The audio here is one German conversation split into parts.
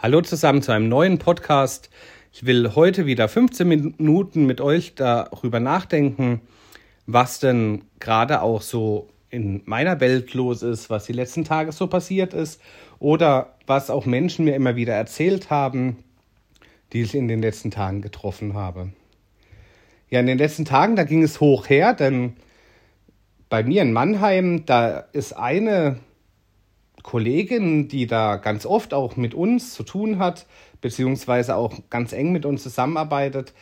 Hallo zusammen zu einem neuen Podcast. Ich will heute wieder 15 Minuten mit euch darüber nachdenken, was denn gerade auch so in meiner Welt los ist, was die letzten Tage so passiert ist oder was auch Menschen mir immer wieder erzählt haben, die ich in den letzten Tagen getroffen habe. Ja, in den letzten Tagen, da ging es hoch her, denn bei mir in Mannheim, da ist eine Kollegin, die da ganz oft auch mit uns zu tun hat, beziehungsweise auch ganz eng mit uns zusammenarbeitet,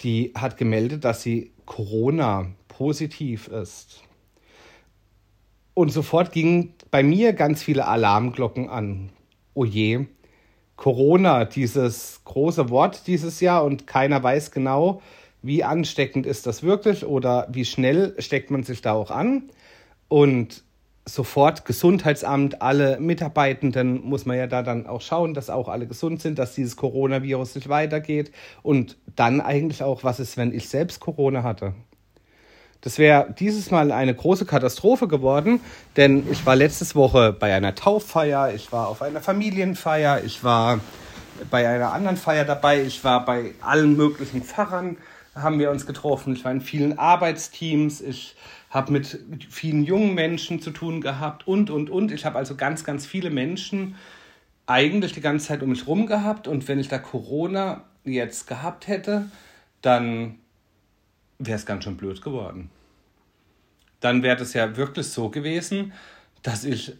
die hat gemeldet, dass sie Corona positiv ist. Und sofort gingen bei mir ganz viele Alarmglocken an. Oh je, Corona, dieses große Wort dieses Jahr und keiner weiß genau, wie ansteckend ist das wirklich oder wie schnell steckt man sich da auch an. Und sofort Gesundheitsamt, alle Mitarbeitenden muss man ja da dann auch schauen, dass auch alle gesund sind, dass dieses Coronavirus nicht weitergeht und dann eigentlich auch, was ist, wenn ich selbst Corona hatte. Das wäre dieses Mal eine große Katastrophe geworden, denn ich war letztes Woche bei einer Tauffeier, ich war auf einer Familienfeier, ich war bei einer anderen Feier dabei, ich war bei allen möglichen Pfarrern, haben wir uns getroffen, ich war in vielen Arbeitsteams, ich habe mit vielen jungen Menschen zu tun gehabt und, und, und. Ich habe also ganz, ganz viele Menschen eigentlich die ganze Zeit um mich rum gehabt. Und wenn ich da Corona jetzt gehabt hätte, dann wäre es ganz schön blöd geworden. Dann wäre es ja wirklich so gewesen, dass ich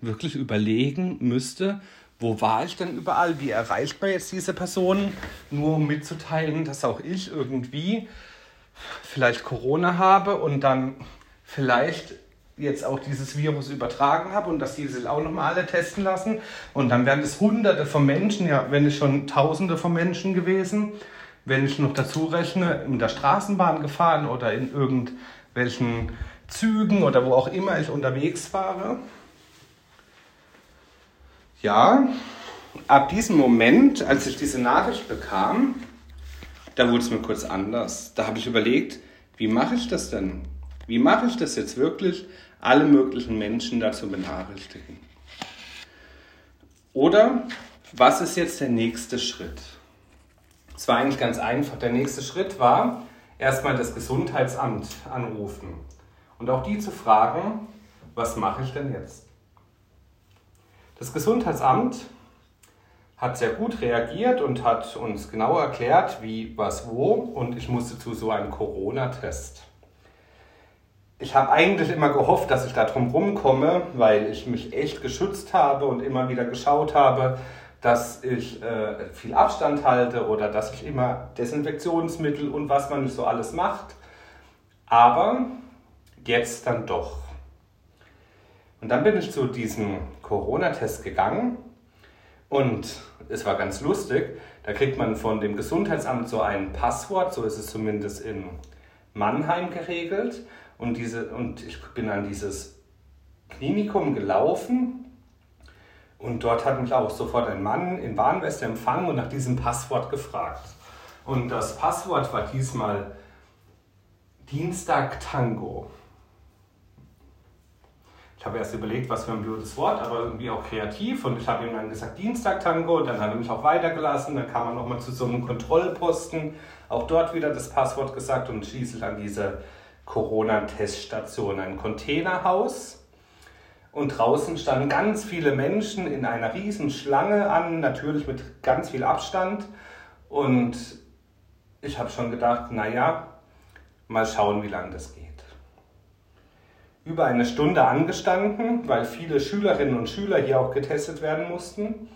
wirklich überlegen müsste, wo war ich denn überall, wie erreicht man jetzt diese Person, nur um mitzuteilen, dass auch ich irgendwie vielleicht Corona habe und dann vielleicht jetzt auch dieses Virus übertragen habe und dass die sich auch nochmal alle testen lassen. Und dann wären es hunderte von Menschen, ja, wenn nicht schon tausende von Menschen gewesen, wenn ich noch dazu rechne, in der Straßenbahn gefahren oder in irgendwelchen Zügen oder wo auch immer ich unterwegs fahre. Ja, ab diesem Moment, als ich diese Nachricht bekam, da wurde es mir kurz anders. Da habe ich überlegt, wie mache ich das denn? Wie mache ich das jetzt wirklich, alle möglichen Menschen dazu benachrichtigen? Oder was ist jetzt der nächste Schritt? Es war eigentlich ganz einfach. Der nächste Schritt war, erstmal das Gesundheitsamt anrufen und auch die zu fragen, was mache ich denn jetzt? Das Gesundheitsamt hat sehr gut reagiert und hat uns genau erklärt, wie, was, wo. Und ich musste zu so einem Corona-Test. Ich habe eigentlich immer gehofft, dass ich da drum rumkomme, weil ich mich echt geschützt habe und immer wieder geschaut habe, dass ich äh, viel Abstand halte oder dass ich immer Desinfektionsmittel und was man nicht so alles macht. Aber jetzt dann doch. Und dann bin ich zu diesem Corona-Test gegangen und es war ganz lustig, da kriegt man von dem Gesundheitsamt so ein Passwort, so ist es zumindest in Mannheim geregelt. Und, diese, und ich bin an dieses Klinikum gelaufen und dort hat mich auch sofort ein Mann in Warnweste empfangen und nach diesem Passwort gefragt. Und das Passwort war diesmal Dienstag Tango. Ich habe erst überlegt, was für ein blödes Wort, aber irgendwie auch kreativ. Und ich habe ihm dann gesagt, Dienstag Tango. Dann hat er mich auch weitergelassen. Dann kam er nochmal zu so einem Kontrollposten. Auch dort wieder das Passwort gesagt und schließlich an diese Corona-Teststation. Ein Containerhaus. Und draußen standen ganz viele Menschen in einer riesen Schlange an, natürlich mit ganz viel Abstand. Und ich habe schon gedacht, naja, mal schauen, wie lange das geht über eine Stunde angestanden, weil viele Schülerinnen und Schüler hier auch getestet werden mussten.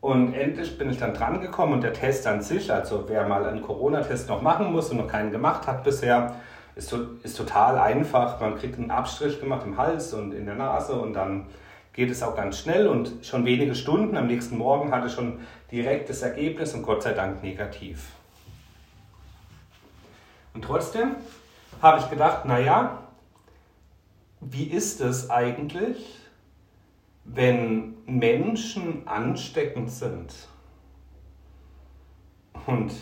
Und endlich bin ich dann dran gekommen und der Test an sich, also wer mal einen Corona-Test noch machen muss und noch keinen gemacht hat bisher, ist, ist total einfach. Man kriegt einen Abstrich gemacht im Hals und in der Nase und dann geht es auch ganz schnell und schon wenige Stunden am nächsten Morgen hatte ich schon direkt das Ergebnis und Gott sei Dank negativ. Und trotzdem habe ich gedacht, naja, wie ist es eigentlich, wenn Menschen ansteckend sind? Und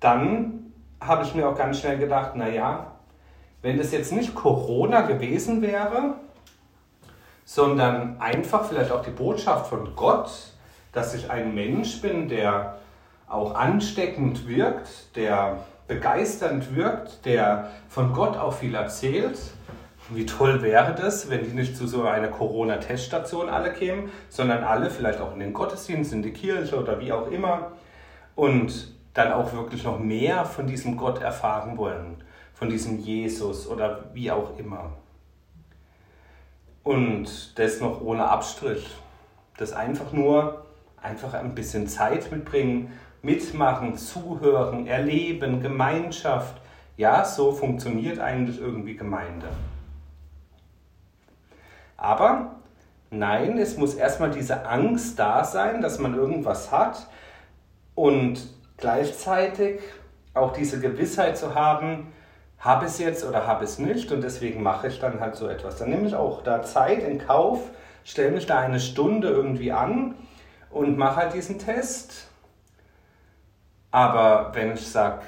dann habe ich mir auch ganz schnell gedacht, naja, wenn das jetzt nicht Corona gewesen wäre, sondern einfach vielleicht auch die Botschaft von Gott, dass ich ein Mensch bin, der auch ansteckend wirkt, der begeisternd wirkt, der von Gott auch viel erzählt. Wie toll wäre das, wenn die nicht zu so einer Corona-Teststation alle kämen, sondern alle vielleicht auch in den Gottesdienst, in die Kirche oder wie auch immer und dann auch wirklich noch mehr von diesem Gott erfahren wollen, von diesem Jesus oder wie auch immer. Und das noch ohne Abstrich. Das einfach nur, einfach ein bisschen Zeit mitbringen, mitmachen, zuhören, erleben, Gemeinschaft. Ja, so funktioniert eigentlich irgendwie Gemeinde. Aber nein, es muss erstmal diese Angst da sein, dass man irgendwas hat und gleichzeitig auch diese Gewissheit zu haben, habe es jetzt oder habe es nicht und deswegen mache ich dann halt so etwas. Dann nehme ich auch da Zeit in Kauf, stelle mich da eine Stunde irgendwie an und mache halt diesen Test aber wenn ich sage,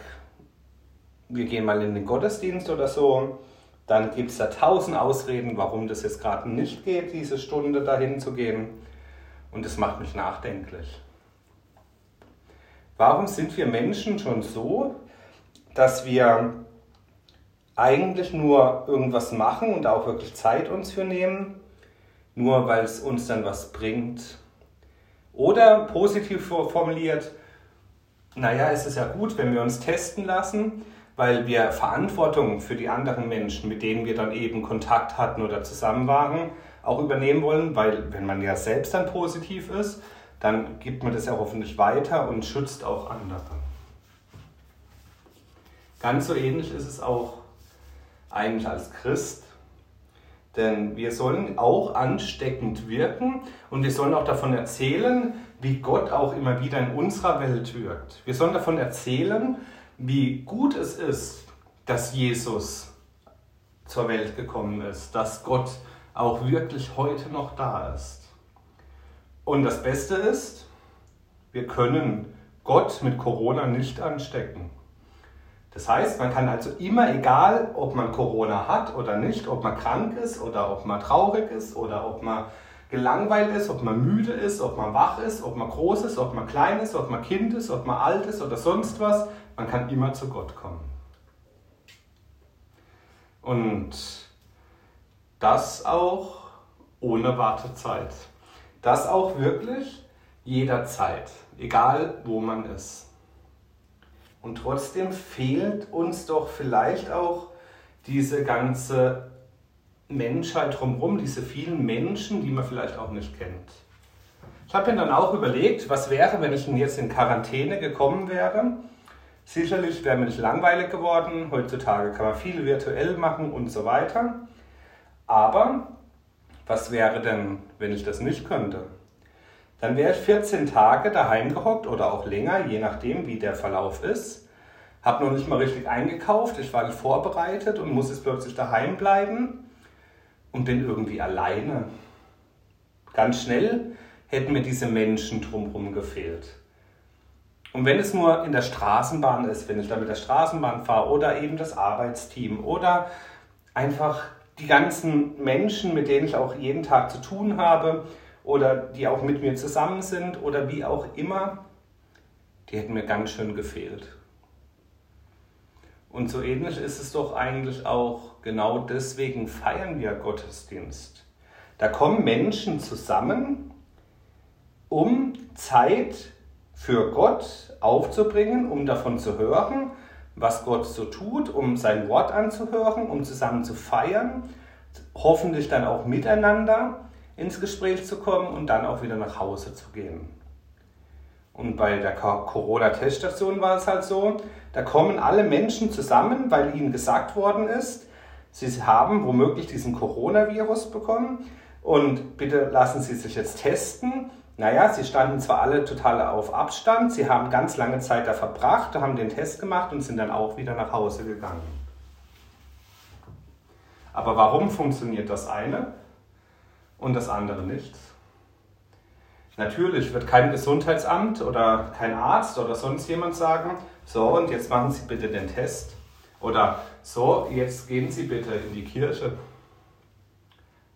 wir gehen mal in den Gottesdienst oder so, dann gibt es da tausend Ausreden, warum das jetzt gerade nicht geht, diese Stunde dahin zu gehen. Und das macht mich nachdenklich. Warum sind wir Menschen schon so, dass wir eigentlich nur irgendwas machen und auch wirklich Zeit uns für nehmen, nur weil es uns dann was bringt? Oder positiv formuliert, naja, es ist ja gut, wenn wir uns testen lassen, weil wir Verantwortung für die anderen Menschen, mit denen wir dann eben Kontakt hatten oder zusammen waren, auch übernehmen wollen, weil wenn man ja selbst dann positiv ist, dann gibt man das ja hoffentlich weiter und schützt auch andere. Ganz so ähnlich ist es auch eigentlich als Christ, denn wir sollen auch ansteckend wirken und wir sollen auch davon erzählen, wie Gott auch immer wieder in unserer Welt wirkt. Wir sollen davon erzählen, wie gut es ist, dass Jesus zur Welt gekommen ist, dass Gott auch wirklich heute noch da ist. Und das Beste ist, wir können Gott mit Corona nicht anstecken. Das heißt, man kann also immer, egal ob man Corona hat oder nicht, ob man krank ist oder ob man traurig ist oder ob man gelangweilt ist, ob man müde ist, ob man wach ist, ob man groß ist, ob man klein ist, ob man Kind ist, ob man alt ist oder sonst was. Man kann immer zu Gott kommen. Und das auch ohne Wartezeit. Das auch wirklich jederzeit, egal wo man ist. Und trotzdem fehlt uns doch vielleicht auch diese ganze Menschheit drumherum, diese vielen Menschen, die man vielleicht auch nicht kennt. Ich habe mir dann auch überlegt, was wäre, wenn ich jetzt in Quarantäne gekommen wäre. Sicherlich wäre mir nicht langweilig geworden. Heutzutage kann man viel virtuell machen und so weiter. Aber was wäre denn, wenn ich das nicht könnte? Dann wäre ich 14 Tage daheim gehockt oder auch länger, je nachdem, wie der Verlauf ist. Habe noch nicht mal richtig eingekauft, ich war nicht vorbereitet und muss jetzt plötzlich daheim bleiben und bin irgendwie alleine. Ganz schnell hätten mir diese Menschen drumherum gefehlt. Und wenn es nur in der Straßenbahn ist, wenn ich da mit der Straßenbahn fahre oder eben das Arbeitsteam oder einfach die ganzen Menschen, mit denen ich auch jeden Tag zu tun habe oder die auch mit mir zusammen sind oder wie auch immer, die hätten mir ganz schön gefehlt. Und so ähnlich ist es doch eigentlich auch, genau deswegen feiern wir Gottesdienst. Da kommen Menschen zusammen, um Zeit für Gott aufzubringen, um davon zu hören, was Gott so tut, um sein Wort anzuhören, um zusammen zu feiern, hoffentlich dann auch miteinander ins Gespräch zu kommen und dann auch wieder nach Hause zu gehen. Und bei der Corona-Teststation war es halt so, da kommen alle Menschen zusammen, weil ihnen gesagt worden ist, sie haben womöglich diesen Coronavirus bekommen und bitte lassen Sie sich jetzt testen. Naja, sie standen zwar alle total auf Abstand, sie haben ganz lange Zeit da verbracht, haben den Test gemacht und sind dann auch wieder nach Hause gegangen. Aber warum funktioniert das eine und das andere nicht? Natürlich wird kein Gesundheitsamt oder kein Arzt oder sonst jemand sagen, so und jetzt machen Sie bitte den Test. Oder so, jetzt gehen Sie bitte in die Kirche.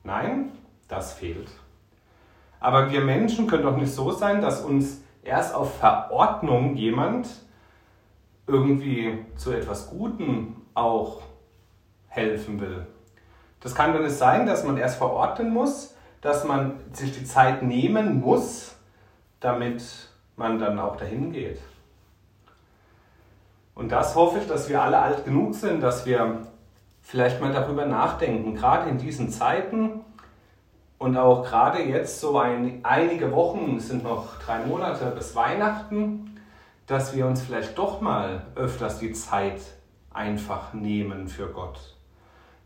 Nein, das fehlt. Aber wir Menschen können doch nicht so sein, dass uns erst auf Verordnung jemand irgendwie zu etwas Gutem auch helfen will. Das kann doch nicht sein, dass man erst verordnen muss, dass man sich die Zeit nehmen muss, damit man dann auch dahin geht. Und das hoffe ich, dass wir alle alt genug sind, dass wir vielleicht mal darüber nachdenken, gerade in diesen Zeiten und auch gerade jetzt so ein, einige Wochen, es sind noch drei Monate bis Weihnachten, dass wir uns vielleicht doch mal öfters die Zeit einfach nehmen für Gott.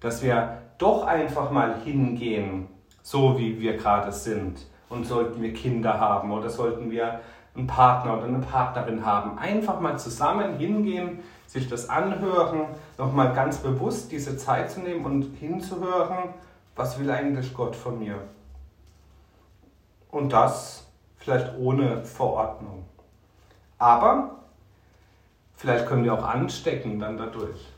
Dass wir doch einfach mal hingehen, so wie wir gerade sind. Und sollten wir Kinder haben oder sollten wir einen Partner oder eine Partnerin haben, einfach mal zusammen hingehen, sich das anhören, nochmal ganz bewusst diese Zeit zu nehmen und hinzuhören, was will eigentlich Gott von mir? Und das vielleicht ohne Verordnung. Aber vielleicht können wir auch anstecken dann dadurch.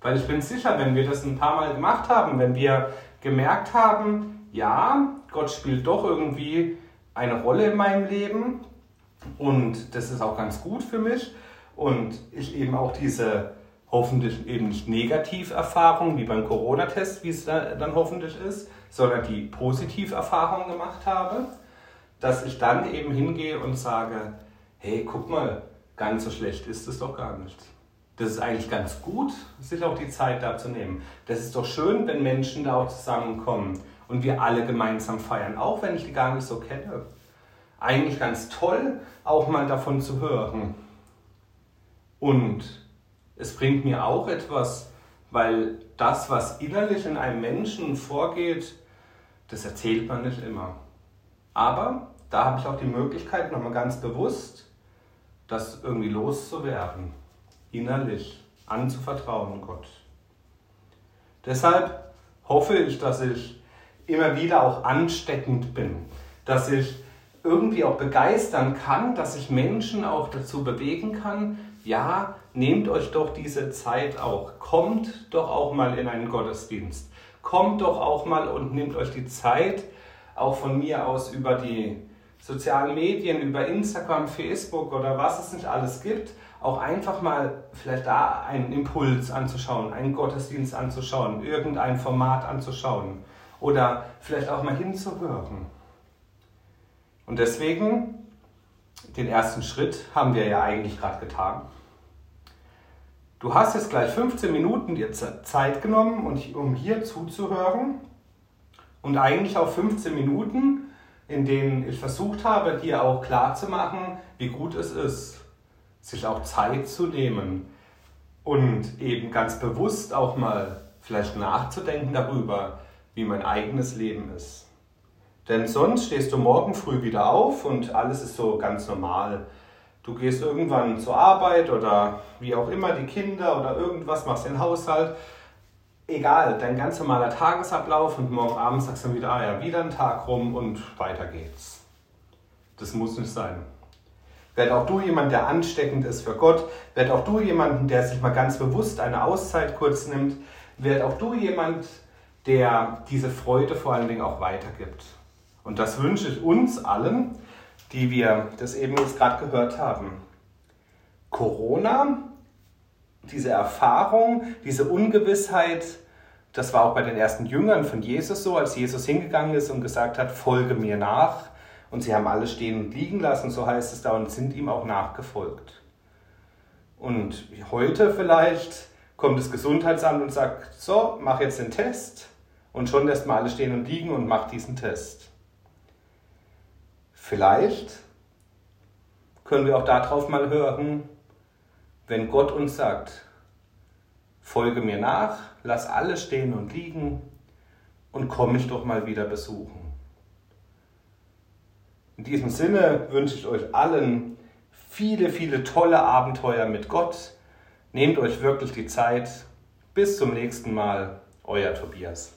Weil ich bin sicher, wenn wir das ein paar Mal gemacht haben, wenn wir gemerkt haben, ja, Gott spielt doch irgendwie eine Rolle in meinem Leben und das ist auch ganz gut für mich und ich eben auch diese hoffentlich eben nicht Negativerfahrung wie beim Corona-Test, wie es dann hoffentlich ist, sondern die Positiverfahrung gemacht habe, dass ich dann eben hingehe und sage, hey, guck mal, ganz so schlecht ist es doch gar nicht. Das ist eigentlich ganz gut, sich auch die Zeit da zu nehmen. Das ist doch schön, wenn Menschen da auch zusammenkommen und wir alle gemeinsam feiern, auch wenn ich die gar nicht so kenne. Eigentlich ganz toll, auch mal davon zu hören. Und es bringt mir auch etwas, weil das, was innerlich in einem Menschen vorgeht, das erzählt man nicht immer. Aber da habe ich auch die Möglichkeit, nochmal ganz bewusst das irgendwie loszuwerden, innerlich anzuvertrauen Gott. Deshalb hoffe ich, dass ich immer wieder auch ansteckend bin, dass ich irgendwie auch begeistern kann, dass ich Menschen auch dazu bewegen kann, ja, nehmt euch doch diese Zeit auch, kommt doch auch mal in einen Gottesdienst, kommt doch auch mal und nehmt euch die Zeit, auch von mir aus über die sozialen Medien, über Instagram, Facebook oder was es nicht alles gibt, auch einfach mal vielleicht da einen Impuls anzuschauen, einen Gottesdienst anzuschauen, irgendein Format anzuschauen oder vielleicht auch mal hinzuhören. Und deswegen, den ersten Schritt haben wir ja eigentlich gerade getan. Du hast jetzt gleich 15 Minuten dir Zeit genommen, um hier zuzuhören und eigentlich auch 15 Minuten, in denen ich versucht habe, dir auch klarzumachen, wie gut es ist, sich auch Zeit zu nehmen und eben ganz bewusst auch mal vielleicht nachzudenken darüber, wie mein eigenes Leben ist. Denn sonst stehst du morgen früh wieder auf und alles ist so ganz normal. Du gehst irgendwann zur Arbeit oder wie auch immer, die Kinder oder irgendwas, machst den Haushalt egal, dein ganz normaler Tagesablauf und morgen Abend sagst du dann wieder, ah ja, wieder ein Tag rum und weiter geht's. Das muss nicht sein. Werd auch du jemand, der ansteckend ist für Gott. Werd auch du jemand, der sich mal ganz bewusst eine Auszeit kurz nimmt. Werd auch du jemand, der diese Freude vor allen Dingen auch weitergibt. Und das wünsche ich uns allen, die wir das eben jetzt gerade gehört haben. Corona diese Erfahrung, diese Ungewissheit, das war auch bei den ersten Jüngern von Jesus so, als Jesus hingegangen ist und gesagt hat, folge mir nach. Und sie haben alle stehen und liegen lassen, so heißt es da, und sind ihm auch nachgefolgt. Und heute vielleicht kommt das Gesundheitsamt und sagt, so, mach jetzt den Test. Und schon lässt man alle stehen und liegen und macht diesen Test. Vielleicht können wir auch darauf mal hören, wenn Gott uns sagt, folge mir nach, lass alles stehen und liegen und komm mich doch mal wieder besuchen. In diesem Sinne wünsche ich euch allen viele, viele tolle Abenteuer mit Gott. Nehmt euch wirklich die Zeit. Bis zum nächsten Mal, euer Tobias.